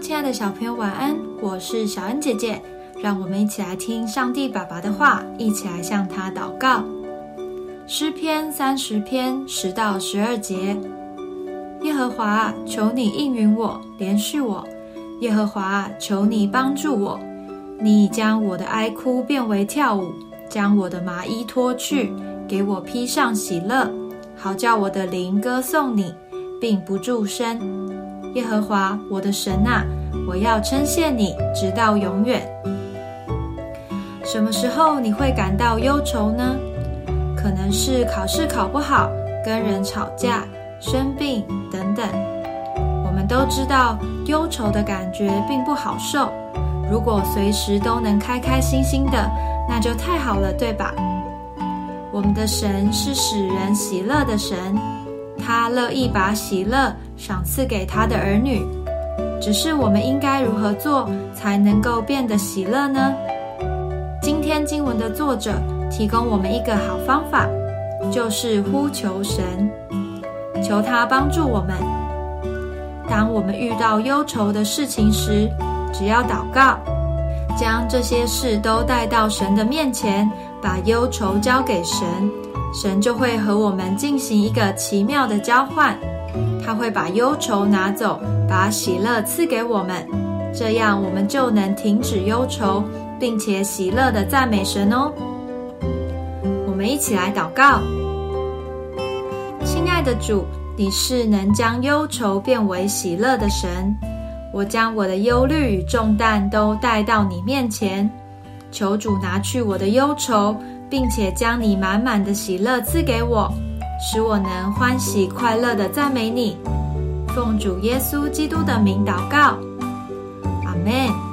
亲爱的小朋友，晚安！我是小恩姐姐，让我们一起来听上帝爸爸的话，一起来向他祷告。诗篇三十篇十到十二节：耶和华，求你应允我，连续我；耶和华，求你帮助我。你已将我的哀哭变为跳舞，将我的麻衣脱去，给我披上喜乐，好叫我的灵歌颂你，并不住声。耶和华我的神啊，我要称谢你，直到永远。什么时候你会感到忧愁呢？可能是考试考不好、跟人吵架、生病等等。我们都知道忧愁的感觉并不好受。如果随时都能开开心心的，那就太好了，对吧？我们的神是使人喜乐的神。他乐意把喜乐赏赐给他的儿女，只是我们应该如何做才能够变得喜乐呢？今天经文的作者提供我们一个好方法，就是呼求神，求他帮助我们。当我们遇到忧愁的事情时，只要祷告，将这些事都带到神的面前，把忧愁交给神。神就会和我们进行一个奇妙的交换，他会把忧愁拿走，把喜乐赐给我们，这样我们就能停止忧愁，并且喜乐的赞美神哦。我们一起来祷告：亲爱的主，你是能将忧愁变为喜乐的神，我将我的忧虑与重担都带到你面前，求主拿去我的忧愁。并且将你满满的喜乐赐给我，使我能欢喜快乐的赞美你。奉主耶稣基督的名祷告，阿门。